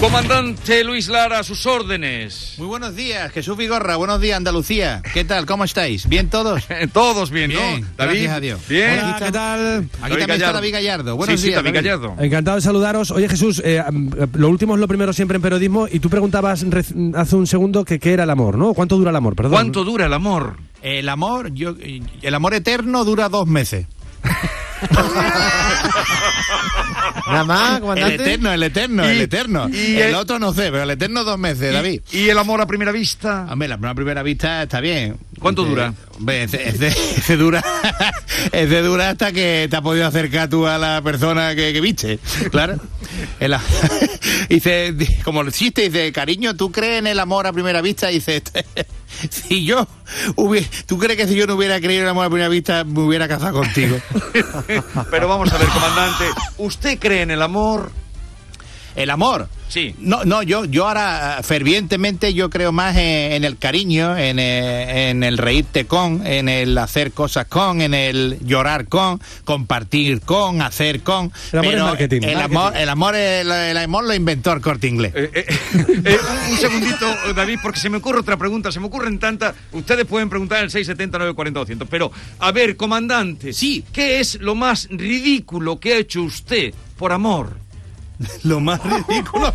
Comandante Luis Lara, a sus órdenes. Muy buenos días, Jesús Vigorra. Buenos días, Andalucía. ¿Qué tal? ¿Cómo estáis? ¿Bien todos? todos bien, Bien, ¿no? David. gracias a Dios. Bien. Hola, ¿qué tal? Aquí David también está. David Gallardo. Buenos sí, sí, días, David David. Gallardo. Encantado de saludaros. Oye Jesús, eh, lo último es lo primero siempre en periodismo y tú preguntabas hace un segundo que qué era el amor, ¿no? ¿Cuánto dura el amor? Perdón. ¿Cuánto dura el amor? El amor, yo, el amor eterno dura dos meses. Nada más, El eterno, el eterno, el eterno. y el el- otro no sé, pero el eterno dos meses, David. ¿Y el amor a primera vista? Hombre, la primera, primera vista está bien. ¿Cuánto dura? Hombre, ese, ese- ese dura ese dura hasta que te has podido acercar tú a la persona que, que viste, claro. El a- dice, di- como el chiste, dice, cariño, ¿tú crees en el amor a primera vista? Dice, "Este, si yo hubiera, ¿tú crees que si yo no hubiera creído en el amor a primera vista me hubiera casado contigo? Pero vamos a ver, comandante. ¿Usted cree en el amor? El amor. Sí. No, no, yo, yo ahora eh, fervientemente yo creo más en, en el cariño, en, eh, en el reírte con, en el hacer cosas con, en el llorar con, compartir con, hacer con. El amor es marketing. El Marketing. amor, el amor, el, el amor lo inventó el corte inglés. Eh, eh, eh, un, un segundito, David, porque se me ocurre otra pregunta. Se me ocurren tantas. Ustedes pueden preguntar en el 670 940 200. Pero, a ver, comandante. Sí. ¿Qué es lo más ridículo que ha hecho usted por amor? Lo más ridículo.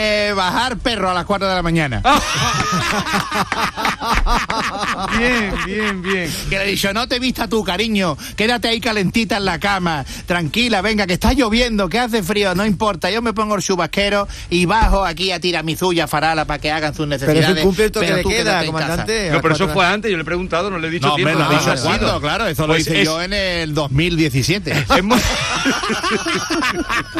Eh, bajar perro a las 4 de la mañana. Bien, bien, bien. Que le he dicho, no te vista tu cariño, quédate ahí calentita en la cama, tranquila, venga, que está lloviendo, que hace frío, no importa, yo me pongo el chubasquero y bajo aquí a tiramisú y a farala para que hagan sus Pero necesidades. eso cumple el toque pero de tú queda, comandante. No, pero eso fue antes. Yo le he preguntado, no le he dicho No, tiempo. hombre, lo has dicho cuándo, claro, eso lo Pues hice es- yo en el 2017. Es muy,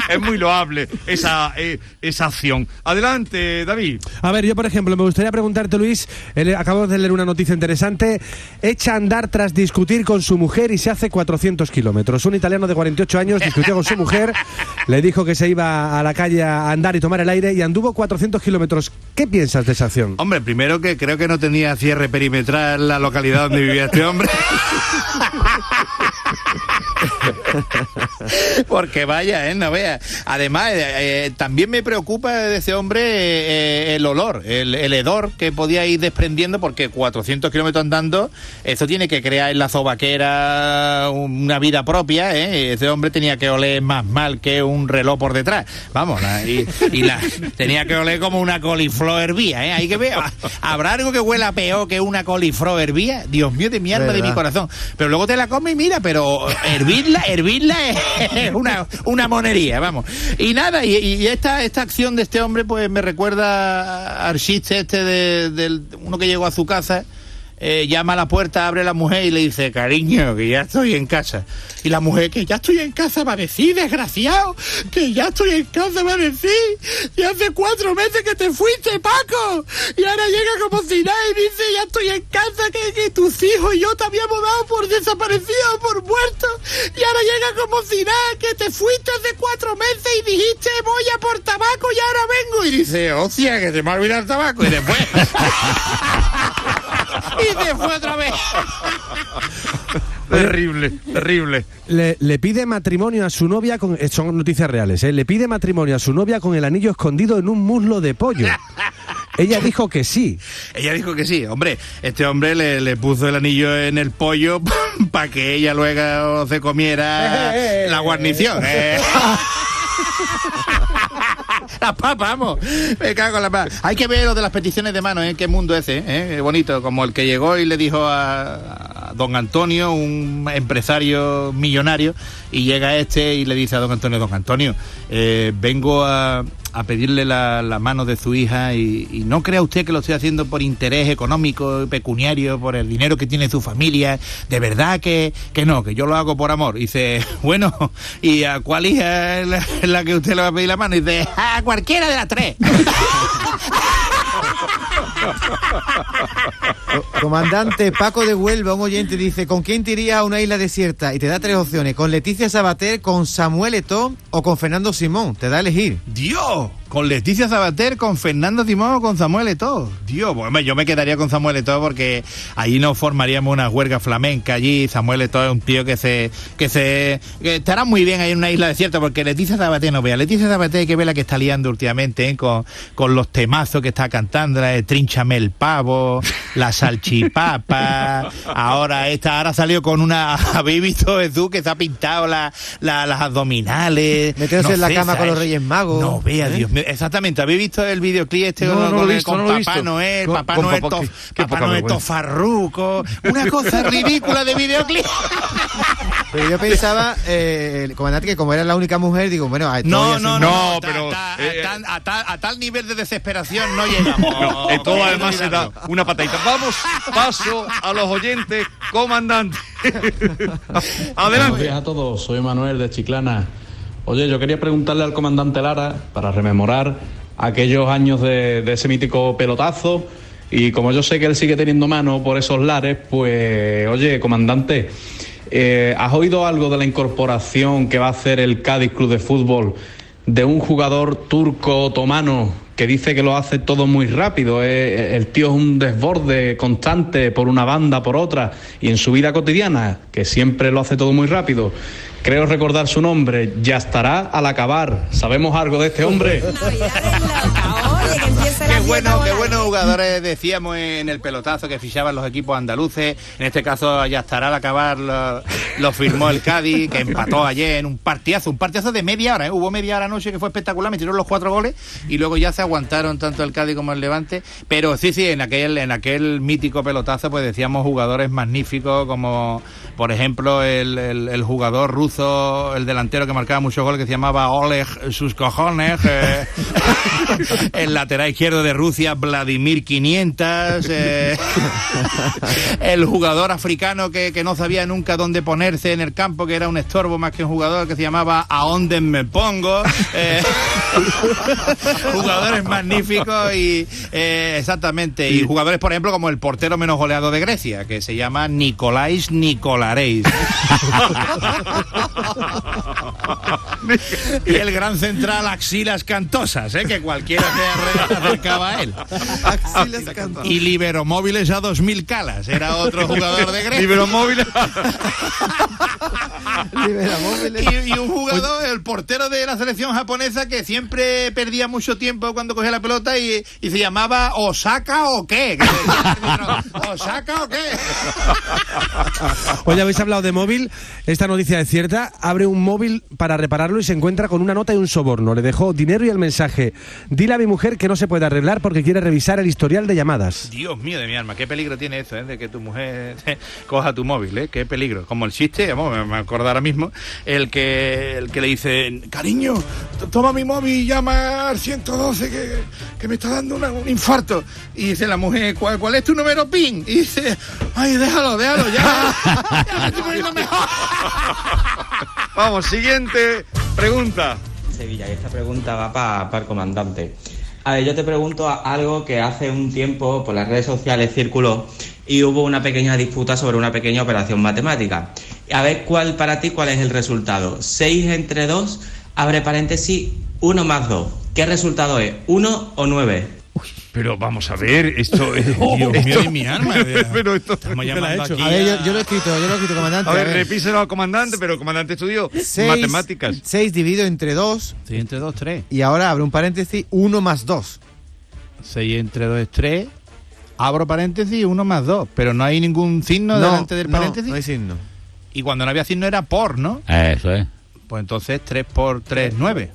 es muy loable esa, eh, esa acción. Adelante, David. A ver, yo por ejemplo, me gustaría preguntarte, Luis, eh, acabo de leer una noticia interesante. Echa a andar tras discutir con su mujer y se hace 400 kilómetros. Un italiano de 48 años discutió con su mujer, le dijo que se iba a la calle a andar y tomar el aire y anduvo 400 kilómetros. ¿Qué piensas de esa acción? Hombre, primero que creo que no tenía cierre perimetral la localidad donde vivía este hombre. Porque vaya, ¿eh? No vea. Además, eh, eh, también me preocupa de ese hombre eh, el olor, el, el hedor que podía ir desprendiendo, porque 400 kilómetros andando, eso tiene que crear en la zobaquera una vida propia, ¿eh? Ese hombre tenía que oler más mal que un reloj por detrás. Vamos, la- y, y la, tenía que oler como una coliflor hervía, ¿eh? Hay que ver, ¿habrá algo que huela peor que una coliflor hervía? Dios mío, de mi alma, de mi Verdad. corazón. Pero luego te la comes y mira, pero hervirla, hervirla es una, una monería, vamos. Y nada, y, esta, esta acción de este hombre, pues me recuerda al este de, del uno que llegó a su casa. Eh, llama a la puerta, abre la mujer y le dice, cariño, que ya estoy en casa. Y la mujer, que ya estoy en casa, va a decir, desgraciado, que ya estoy en casa, va a decir, y hace cuatro meses que te fuiste, Paco. Y ahora llega como si nada y dice, ya estoy en casa, que, tus hijos y yo te habíamos dado por desaparecido, por muerto. Y ahora llega como si nada, que te fuiste hace cuatro meses y dijiste, voy a por tabaco y ahora vengo. Y dice, hostia, que se me ha olvidado el tabaco. Y después... y se fue otra vez. Terrible, terrible. Le, le pide matrimonio a su novia con. eh, Son noticias reales, ¿eh? Le pide matrimonio a su novia con el anillo escondido en un muslo de pollo. Ella dijo que sí. Ella dijo que sí, hombre. Este hombre le, le puso el anillo en el pollo para que ella luego se comiera la guarnición. eh. Las papas, vamos. Me cago en la papa. Hay que ver lo de las peticiones de mano, ¿eh? Qué mundo ese, ¿eh? Bonito. Como el que llegó y le dijo a don Antonio, un empresario millonario, y llega este y le dice a don Antonio, don Antonio, eh, vengo a, pedirle la, mano de su hija y, no crea usted que lo estoy haciendo por interés económico, pecuniario, por el dinero que tiene su familia. De verdad que, que no, que yo lo hago por amor. Y dice, bueno, ¿y a cuál hija es la, la que usted le va a pedir la mano? Y dice, a cualquiera de las tres. Comandante Paco de Huelva, un oyente, dice, ¿con quién te irías a una isla desierta? Y te da tres opciones, con Leticia Sabater, con Samuel Eto'o o con Fernando Simón. Te da a elegir. ¡Dios! Con Leticia Sabater, con Fernando Simón o con Samuel Eto'o. Dios, bueno, yo me quedaría con Samuel Eto'o porque ahí no formaríamos una huelga flamenca allí. Samuel Eto'o es un tío que se que se que estará muy bien ahí en una isla desierta porque Leticia Sabater no vea. Leticia Sabater hay que ver la que está liando últimamente ¿eh? con, con los temazos que está cantando, eh, Trínchame el pavo, la salchipapa. ahora esta ahora salió con una habéis visto Jesús que se ha pintado la, la- las abdominales. Meterse en la cama con los. Reyes Magos. No, vea, ¿Eh? Dios mío. Exactamente. ¿Habéis visto el videoclip este No, con, no lo con- he visto, con no lo he Papá visto. Noel, Con- Papá Noel, papá- qué- Noel tofarruco? Una cosa ridícula de videoclip. Pero yo pensaba, eh, el comandante, que como era la única mujer, digo, bueno, a No, no, no, No, ta- pero, ta- eh, a, tal, a tal- a tal nivel de desesperación no llegamos. No, en todo Qué además se da una patadita. Vamos, paso a los oyentes, comandante. Buenos Adelante. días a todos, soy Manuel de Chiclana. Oye, yo quería preguntarle al comandante Lara para rememorar aquellos años de, ese mítico pelotazo y como yo sé que él sigue teniendo mano por esos lares, pues oye, comandante, eh, ¿has oído algo de la incorporación que va a hacer el Cádiz Club de Fútbol de un jugador turco otomano que dice que lo hace todo muy rápido. eh, el tío es un desborde constante por una banda, por otra, y en su vida cotidiana, que siempre lo hace todo muy rápido. Creo recordar su nombre, ya estará al acabar. ¿Sabemos algo de este hombre? Oye, que empiece la Qué bueno, qué buenos jugadores decíamos en el pelotazo que fichaban los equipos andaluces. En este caso ya estará al acabar lo, lo firmó el Cádiz, que empató ayer en un partidazo, un partidazo de media hora, ¿eh? hubo media hora anoche que fue espectacular, metieron los cuatro goles y luego ya se aguantaron tanto el Cádiz como el Levante. Pero sí, sí, en aquel, en aquel mítico pelotazo pues decíamos jugadores magníficos como por ejemplo el, el- el jugador ruso, el delantero que marcaba muchos goles que se llamaba Oleg sus cojones. eh, lateral izquierdo de Rusia, Vladimir 500. eh, el jugador africano que, que no sabía nunca dónde ponerse en el campo, que era un estorbo más que un jugador que se llamaba A dónde me pongo. eh, jugadores magníficos y eh, exactamente. Y jugadores, por ejemplo, como el portero menos goleado de Grecia, que se llama Nicolais Nicolareis. y el gran central Axilas Cantosas, que cualquiera se acercaba a él. Y Liberomóviles a 2000 calas, era otro jugador de Grecia. Iberomóvil. Liberamóviles. Y, y un jugador, el portero de la selección japonesa, que siempre perdía mucho tiempo cuando cogía la pelota y, y se llamaba Osaka o qué. ¿Osaka o qué? Oye, habéis hablado de móvil. Esta noticia es cierta. Abre un móvil para repararlo y se encuentra con una nota y un soborno. Le dejó dinero y el mensaje. Dile a mi mujer que no se puede arreglar porque quiere revisar el historial de llamadas. Dios mío de mi alma, qué peligro tiene eso, ¿eh? de que tu mujer coja tu móvil, ¿eh? qué peligro. Como el chiste, vamos, me- acuerdo ahora mismo, el que, el que le dice, cariño, toma mi móvil y llama al 112 que, que me está dando una- un infarto. Y dice la mujer, ¿cuál, cuál es tu número PIN? Y dice, ay, déjalo, déjalo, ya, ya me estoy poniendo mejor. Vamos, siguiente pregunta. Sevilla, y esta pregunta va para el comandante. A ver, yo te pregunto algo que hace un tiempo por las redes sociales circuló y hubo una pequeña disputa sobre una pequeña operación matemática. A ver cuál para ti cuál es el resultado. 6 entre 2, abre paréntesis, 1 más 2. ¿Qué resultado es? ¿1 o 9? Pero vamos a ver, esto es. Dios mío de mi alma. Pero esto. Estamos ¿Qué le ha llamando hecho? aquí A ver, yo, yo lo he escrito, yo lo he escrito, comandante. A ver, repíselo al comandante, pero el comandante estudió Seis- matemáticas. 6 dividido entre 2 6 entre 2, 3. y ahora abre un paréntesis, 1 más 2. 6 entre 2 es 3. Abro paréntesis, 1 más 2. Pero no hay ningún signo delante del paréntesis. No, hay signo. Y cuando no había signo era por, ¿no? Eso es. Pues entonces 3 por 3, 9.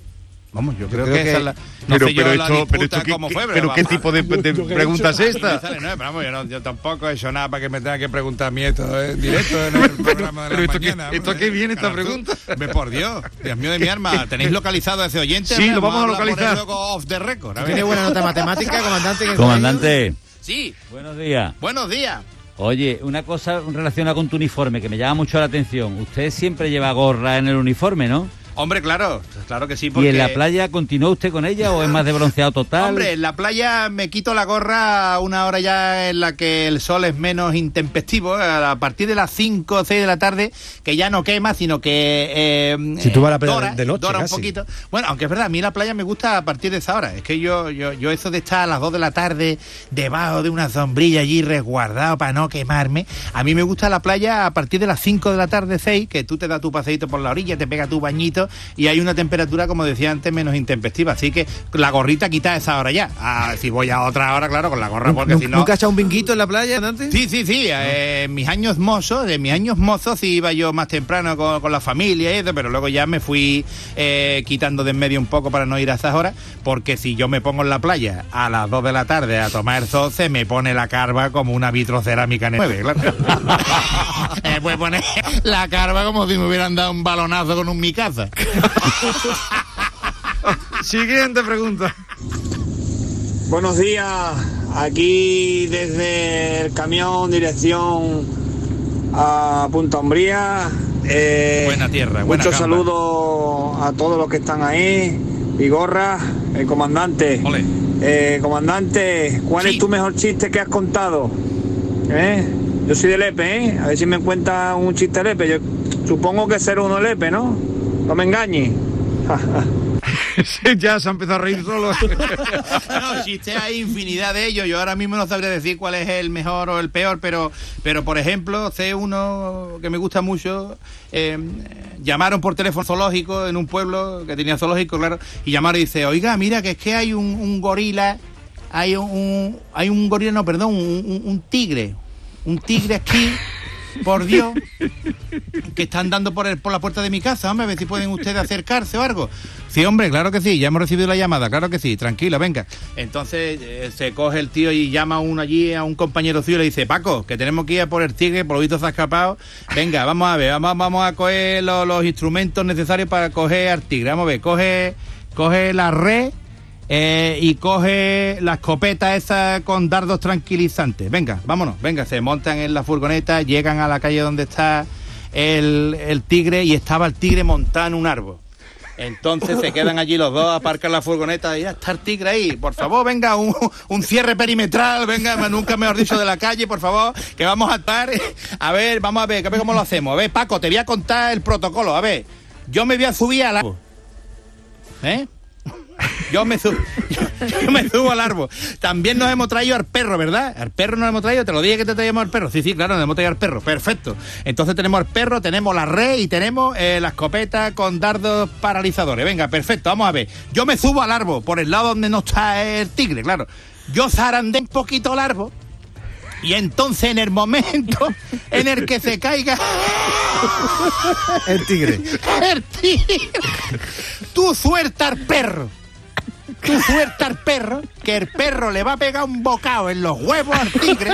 Vamos, yo creo, creo que, que- esa es la. No pero sé yo pero la esto, pero ¿qué, cómo qué- fue, pero qué vamos. tipo de, de pregunta es Me esta? nueve, pero vamos, yo, no- yo tampoco he hecho nada para que me tenga que preguntar a mí esto en directo en el programa de pero la esto qué- mañana. esto hombre. qué viene esta pregunta. Ve por Dios, Dios mío de mi arma. ¿Tenéis localizado a ese oyente? Sí, lo vamos a localizar. Off the record. a ver. ¿Tiene buena nota matemática, comandante? Comandante, Sí, buenos días. buenos días. Oye, una cosa relacionada con tu uniforme que me llama mucho la atención. Usted siempre lleva gorra en el uniforme, ¿no? Hombre, claro, claro que sí. ¿Y Porque... en la playa continúa usted con ella o es más de bronceado total? Hombre, en la playa me quito la gorra a una hora ya en la que el sol es menos intempestivo, a partir de las 5 o 6 de la tarde, que ya no quema, sino que... eh, Si tú vas a la playa dora, de noche, dora un poquito. Bueno, aunque es verdad, a mí la playa me gusta a partir de esa hora. Es que yo, yo, yo eso de estar a las 2 de la tarde debajo de una sombrilla allí resguardado para no quemarme, a mí me gusta la playa a partir de las 5 de la tarde, 6, que tú te das tu paseíto por la orilla, te pega tu bañito y hay una temperatura, como decía antes, menos intempestiva. Así que la gorrita quita esa hora ya. Ah, si voy a otra hora, claro, con la gorra, porque si no... ¿Nunca has echado un binguito en la playa, Dante? Sí, sí, sí. eh, en mis años mozos, de mis años mozos, sí iba yo más temprano con, con la familia y eso, pero luego ya me fui eh, quitando de en medio un poco para no ir a esas horas, porque si yo me pongo en la playa a las 2 de la tarde a tomar sol, se me pone la carva como una vitrocerámica en el 9, claro. me puede poner la carva como si me hubieran dado un balonazo con un micaza. Siguiente pregunta. Buenos días, aquí desde el camión dirección a Punta Umbría. Eh, Buena tierra, buena Muchos saludos a todos los que están ahí. Vigorra, el comandante. Eh, comandante, ¿cuál es tu mejor chiste que has contado? ¿Eh? Yo soy de Lepe, ¿eh? A ver si me cuenta un chiste Lepe. Yo supongo que será uno Lepe, ¿no? No me engañes. ya se ha empezado a reír solo. No, chistes hay infinidad de ellos. Yo ahora mismo no sabría decir cuál es el mejor o el peor, pero, pero por ejemplo, sé uno que me gusta mucho. eh, llamaron por teléfono zoológico en un pueblo que tenía zoológico, claro, y llamaron y dice, oiga, mira que es que hay un, un gorila, hay un, un- hay un gorila, no, perdón, un, un- un tigre, un tigre aquí. Por Dios, que están dando por, el- por la puerta de mi casa, hombre, a ver si pueden ustedes acercarse o algo. Sí, hombre, claro que sí, ya hemos recibido la llamada, claro que sí, tranquila, venga. Entonces eh, se coge el tío y llama a uno allí, a un compañero suyo, y le dice, Paco, que tenemos que ir a por el tigre, por lo visto se ha escapado. Venga, vamos a ver, vamos, vamos a coger lo- los instrumentos necesarios para coger al tigre. Vamos a ver, coge, coge la red eh, y coge la escopeta esa con dardos tranquilizantes. Venga, vámonos, venga, se montan en la furgoneta, llegan a la calle donde está el, el tigre y estaba el tigre montado en un árbol. Entonces se quedan allí los dos, aparcan la furgoneta y ya está el tigre ahí. Por favor, venga, un, un cierre perimetral, venga, nunca mejor dicho de la calle, por favor, que vamos a estar. A ver, vamos a ver, a ver cómo lo hacemos. A ver, Paco, te voy a contar el protocolo. A ver, yo me voy a subir al árbol. ¿Eh? Yo me, subo, yo me subo al árbol. También nos hemos traído al perro, ¿verdad? Al perro nos hemos traído, te lo dije que te traíamos al perro. Sí, sí, claro, nos hemos traído al perro. Perfecto. Entonces tenemos al perro, tenemos la red y tenemos eh, la escopeta con dardos paralizadores. Venga, perfecto, vamos a ver. Yo me subo al árbol, por el lado donde no está el tigre, claro. Yo zarandé un poquito el árbol. Y entonces en el momento en el que se caiga El tigre. el tigre, tú suelta al perro. Tú suelta al perro, que el perro le va a pegar un bocado en los huevos al tigre.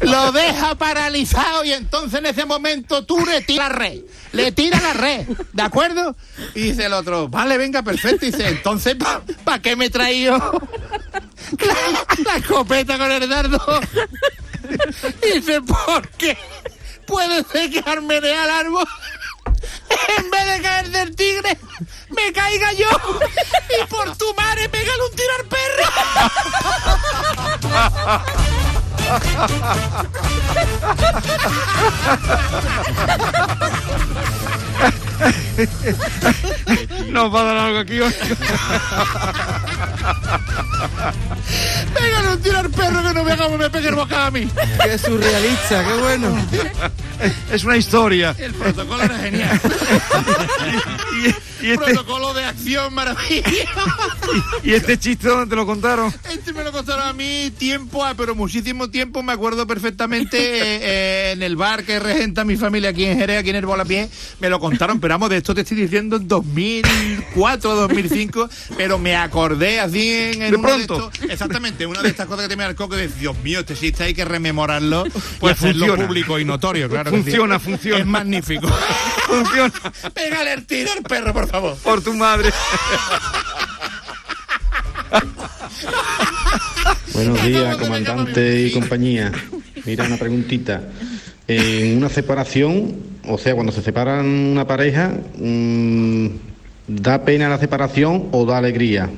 Lo deja paralizado y entonces en ese momento tú le tiras la red. Le tira la red, ¿de acuerdo? Y dice el otro, vale, venga, perfecto. Y dice, entonces, ¿para qué me he traído la, la escopeta con el dardo? Y dice, ¿por qué? Puede ser que al árbol, en vez caiga yo y por tu madre pégale un tiro al Nos va a dar algo aquí hoy. Pégale un tiro al perro que no me haga me pegue el bocado a mí. Qué surrealista, qué bueno. Es una historia. El protocolo era genial. Y, este, Protocolo de acción maravilloso. y este chiste, ¿dónde te lo contaron? Este me lo contaron a mí tiempo, ah, pero muchísimo tiempo. Me acuerdo perfectamente eh, eh, en el bar que regenta mi familia aquí en Jerez, aquí en el Volapié. Me lo contaron, pero vamos, de esto te estoy diciendo en 2004, 2005. Pero me acordé así en, en De uno pronto. estos- exactamente, una de estas cosas que te me da el coco de Dios mío, este chiste hay que rememorarlo Pues y hacerlo funciona. público y notorio, claro. que sí. Funciona, funciona. Es magnífico. Funciona. Pégale el tiro al perro, por favor. Por tu madre. Buenos días, comandante y compañía. Mira, una preguntita. En una separación, o sea, cuando se separan una pareja, mm, ¿da pena la separación o da alegría?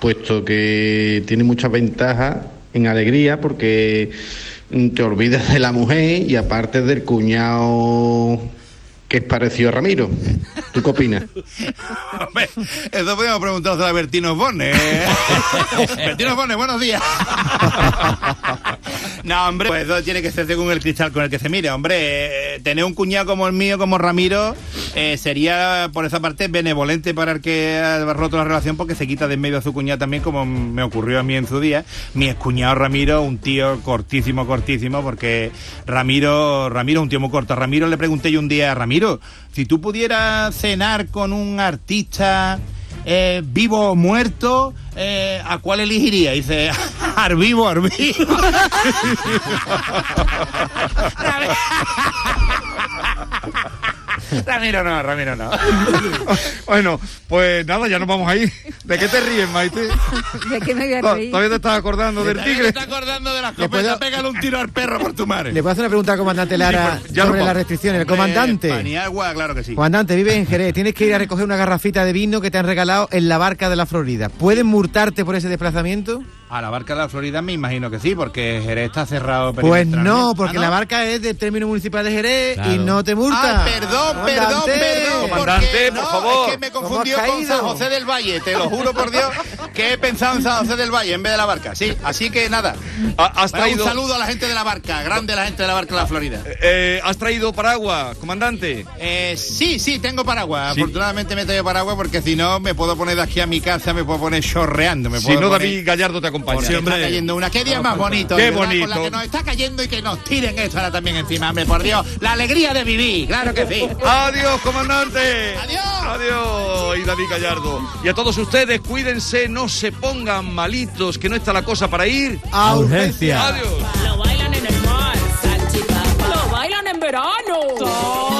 Puesto que tiene muchas ventajas en alegría porque te olvidas de la mujer y aparte del cuñado que es parecido a Ramiro. ¿Tú qué opinas? Hombre, eso podríamos preguntarse a Bertino Borne. ¿eh? Bertino Borne, buenos días. no, hombre, pues eso tiene que ser según el cristal con el que se mire. Hombre, eh, tener un cuñado como el mío, como Ramiro, eh, sería por esa parte benevolente para el que ha roto la relación porque se quita de en medio a su cuñado también, como me ocurrió a mí en su día. Mi excuñado Ramiro, un tío cortísimo, cortísimo, porque Ramiro, Ramiro, un tío muy corto. A Ramiro le pregunté yo un día, Ramiro, si tú pudieras cenar con un artista eh, vivo o muerto, eh, ¿a cuál elegiría? Dice, al vivo, al vivo. Ramiro no, Ramiro no. bueno, pues nada, ya nos vamos a. ¿De qué te ríes, Maite? ¿De qué me voy a reír? ¿Todavía te estás acordando del ¿Todavía tigre? te estás acordando de la ¿Le escopeta? puedo- Pégale un tiro al perro por tu madre. Le puedo hacer una pregunta al comandante Lara ya sobre las restricciones. El comandante. Paniagua, claro que sí. Comandante, vive en Jerez. Tienes que ir a recoger una garrafita de vino que te han regalado en la barca de la Florida. ¿Pueden multarte por ese desplazamiento? A la barca de la Florida me imagino que sí, porque Jerez está cerrado Pues no, porque ¿Ah, la barca es del término municipal de Jerez y no te multa. Ah, perdón, perdón, perdón. Comandante, porque por no, favor. Es que me ¿Cómo confundió con? San José del Valle, te lo juro por Dios, que he pensado en San José del Valle en vez de la barca. Sí, así que nada. Ha- ¿Has Bueno, traído, Un saludo a la gente de la barca, grande la gente de la barca de la Florida. eh, ¿Has traído paraguas, comandante? Eh, sí, sí, tengo paraguas. Sí. Afortunadamente me traigo paraguas porque si no me puedo poner de aquí a mi casa, me puedo poner chorreando. Me Si no, poner- David Gallardo te acompaña. Porque está cayendo una. ¿Qué día más bonito? Qué verdad, bonito. Con la que nos está cayendo y que nos tiren esto ahora también encima, hombre, por Dios. La alegría de vivir, claro que sí. Adiós, comandante. Adiós. Adiós. Y David Gallardo. Y a todos ustedes, cuídense, no se pongan malitos, que no está la cosa para ir. A urgencia. Adiós. Lo bailan en el mar, salchipapa. Lo bailan en verano.